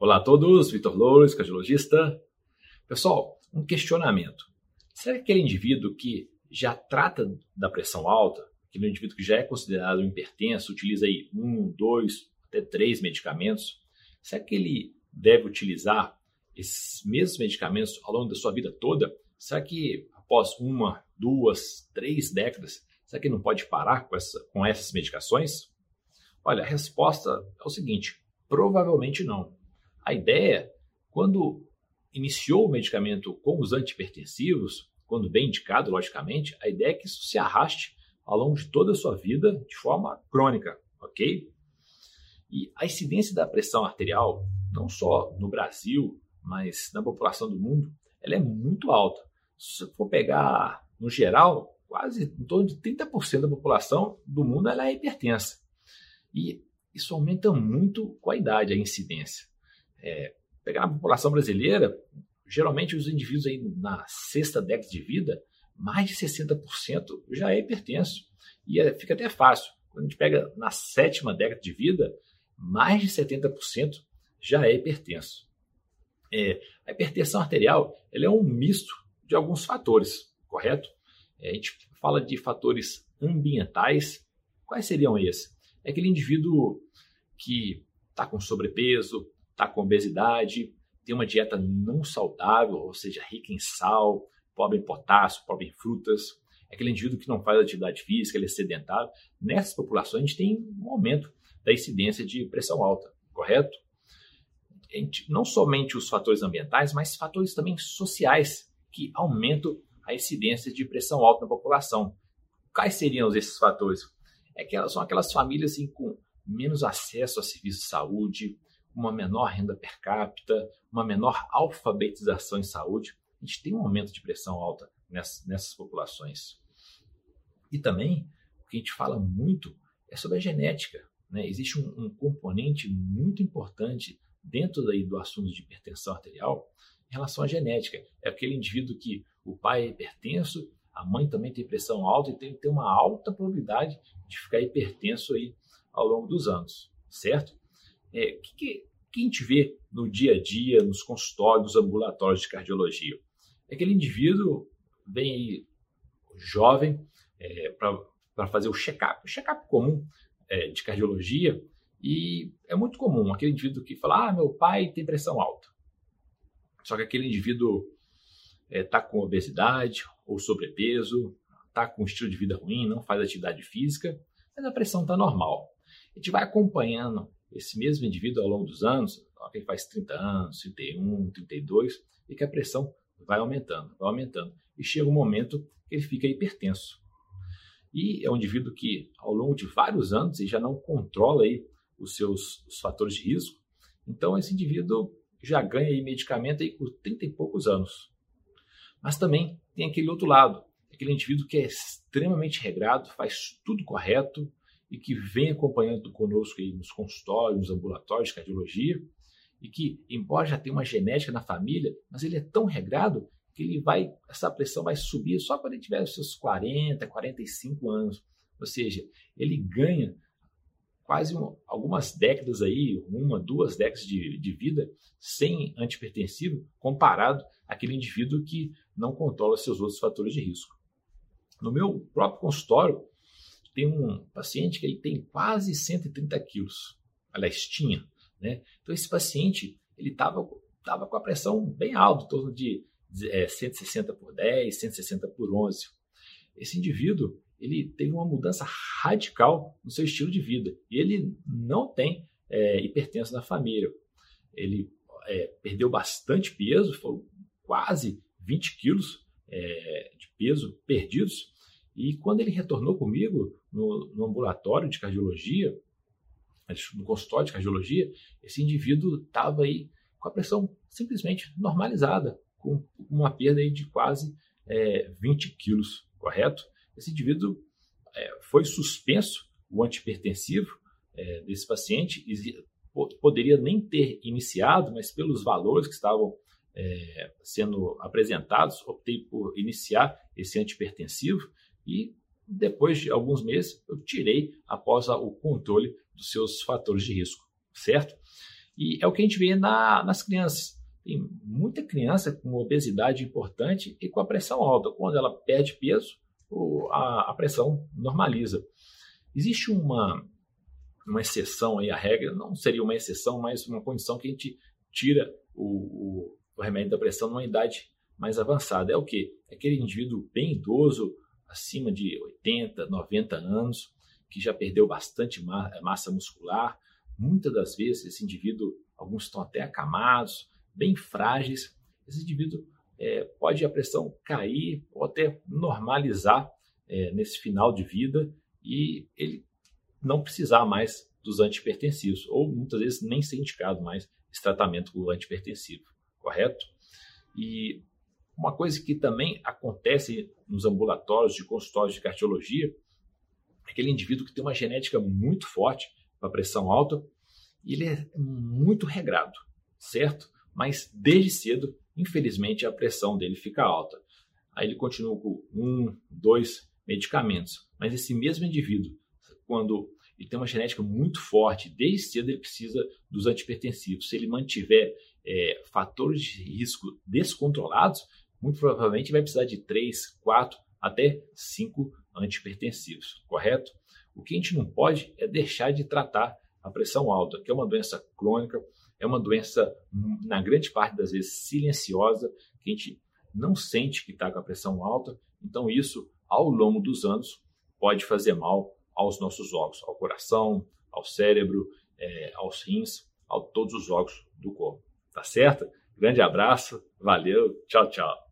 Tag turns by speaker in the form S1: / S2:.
S1: Olá a todos, Vitor Loures, cardiologista. Pessoal, um questionamento. Será que aquele indivíduo que já trata da pressão alta, aquele indivíduo que já é considerado hipertenso, utiliza aí um, dois, até três medicamentos, será que ele deve utilizar esses mesmos medicamentos ao longo da sua vida toda? Será que após uma, duas, três décadas, será que não pode parar com, essa, com essas medicações? Olha, a resposta é o seguinte: provavelmente não. A ideia, quando iniciou o medicamento com os antipertensivos, quando bem indicado, logicamente, a ideia é que isso se arraste ao longo de toda a sua vida de forma crônica, ok? E a incidência da pressão arterial, não só no Brasil, mas na população do mundo, ela é muito alta. Se você for pegar no geral, quase em torno de 30% da população do mundo ela é hipertensa. E isso aumenta muito com a idade, a incidência. É, pegar a população brasileira, geralmente os indivíduos aí na sexta década de vida, mais de 60% já é hipertenso. E é, fica até fácil. Quando a gente pega na sétima década de vida, mais de 70% já é hipertenso. É, a hipertensão arterial ela é um misto de alguns fatores, correto? É, a gente fala de fatores ambientais. Quais seriam esses? É aquele indivíduo que está com sobrepeso, está com obesidade, tem uma dieta não saudável, ou seja, rica em sal, pobre em potássio, pobre em frutas. É aquele indivíduo que não faz atividade física, ele é sedentário. Nessas populações, a gente tem um aumento da incidência de pressão alta, correto? Gente, não somente os fatores ambientais, mas fatores também sociais que aumentam a incidência de pressão alta na população. Quais seriam esses fatores? É que são aquelas famílias assim, com menos acesso a serviços de saúde, uma menor renda per capita, uma menor alfabetização em saúde. A gente tem um aumento de pressão alta nessas, nessas populações. E também, o que a gente fala muito é sobre a genética. Né? Existe um, um componente muito importante dentro daí do assunto de hipertensão arterial em relação à genética. É aquele indivíduo que o pai é hipertenso, a mãe também tem pressão alta e tem, uma alta probabilidade de ficar hipertenso aí ao longo dos anos, certo? É, que, que, que a gente vê no dia a dia, nos consultórios, nos ambulatórios de cardiologia? É aquele indivíduo vem jovem é, para fazer o check-up, o check-up comum é, de cardiologia, e é muito comum aquele indivíduo que fala: ah, meu pai tem pressão alta. Só que aquele indivíduo está é, com obesidade ou sobrepeso, está com um estilo de vida ruim, não faz atividade física, mas a pressão está normal. A gente vai acompanhando esse mesmo indivíduo ao longo dos anos, ele faz 30 anos, 31, 32, e que a pressão vai aumentando, vai aumentando. E chega um momento que ele fica hipertenso. E é um indivíduo que, ao longo de vários anos, ele já não controla aí os seus os fatores de risco. Então, esse indivíduo já ganha aí medicamento aí por 30 e poucos anos. Mas também tem aquele outro lado, aquele indivíduo que é extremamente regrado, faz tudo correto e que vem acompanhando conosco aí nos consultórios, nos ambulatórios de cardiologia, e que, embora já tenha uma genética na família, mas ele é tão regrado que ele vai, essa pressão vai subir só quando ele tiver os seus 40, 45 anos. Ou seja, ele ganha quase um, algumas décadas aí, uma, duas décadas de, de vida sem antipertensivo, comparado àquele indivíduo que não controla seus outros fatores de risco. No meu próprio consultório, tem um paciente que ele tem quase 130 quilos. Aliás, tinha. Né? Então, esse paciente ele estava tava com a pressão bem alta, em torno de é, 160 por 10, 160 por 11. Esse indivíduo ele teve uma mudança radical no seu estilo de vida e ele não tem é, na família. Ele é, perdeu bastante peso, foram quase 20 quilos é, de peso perdidos. E quando ele retornou comigo no, no ambulatório de cardiologia, no consultório de cardiologia, esse indivíduo estava aí com a pressão simplesmente normalizada, com uma perda aí de quase é, 20 quilos, correto? Esse indivíduo é, foi suspenso, o antipertensivo é, desse paciente, e poderia nem ter iniciado, mas pelos valores que estavam é, sendo apresentados, optei por iniciar esse antipertensivo e depois de alguns meses eu tirei após o controle dos seus fatores de risco, certo? E é o que a gente vê na, nas crianças. Tem muita criança com obesidade importante e com a pressão alta. Quando ela perde peso, a, a pressão normaliza. Existe uma, uma exceção aí à regra, não seria uma exceção, mas uma condição que a gente tira o, o, o remédio da pressão numa idade mais avançada. É o que? É aquele indivíduo bem idoso, acima de 80, 90 anos, que já perdeu bastante massa muscular. Muitas das vezes, esse indivíduo, alguns estão até acamados, bem frágeis. Esse indivíduo é, pode a pressão cair ou até normalizar é, nesse final de vida e ele não precisar mais dos antipertensivos, ou muitas vezes nem ser indicado mais esse tratamento com antipertensivo, correto? E uma coisa que também acontece nos ambulatórios de consultórios de cardiologia é aquele indivíduo que tem uma genética muito forte para pressão alta ele é muito regrado, certo? Mas desde cedo, infelizmente, a pressão dele fica alta. Aí ele continua com um, dois medicamentos. Mas esse mesmo indivíduo, quando ele tem uma genética muito forte, desde cedo ele precisa dos antipertensivos. Se ele mantiver é, fatores de risco descontrolados, muito provavelmente vai precisar de 3, 4, até 5 antipertensivos, correto? O que a gente não pode é deixar de tratar a pressão alta, que é uma doença crônica, é uma doença, na grande parte das vezes, silenciosa, que a gente não sente que está com a pressão alta. Então, isso, ao longo dos anos, pode fazer mal aos nossos órgãos, ao coração, ao cérebro, é, aos rins, a todos os órgãos do corpo. Tá certo? Grande abraço, valeu, tchau, tchau.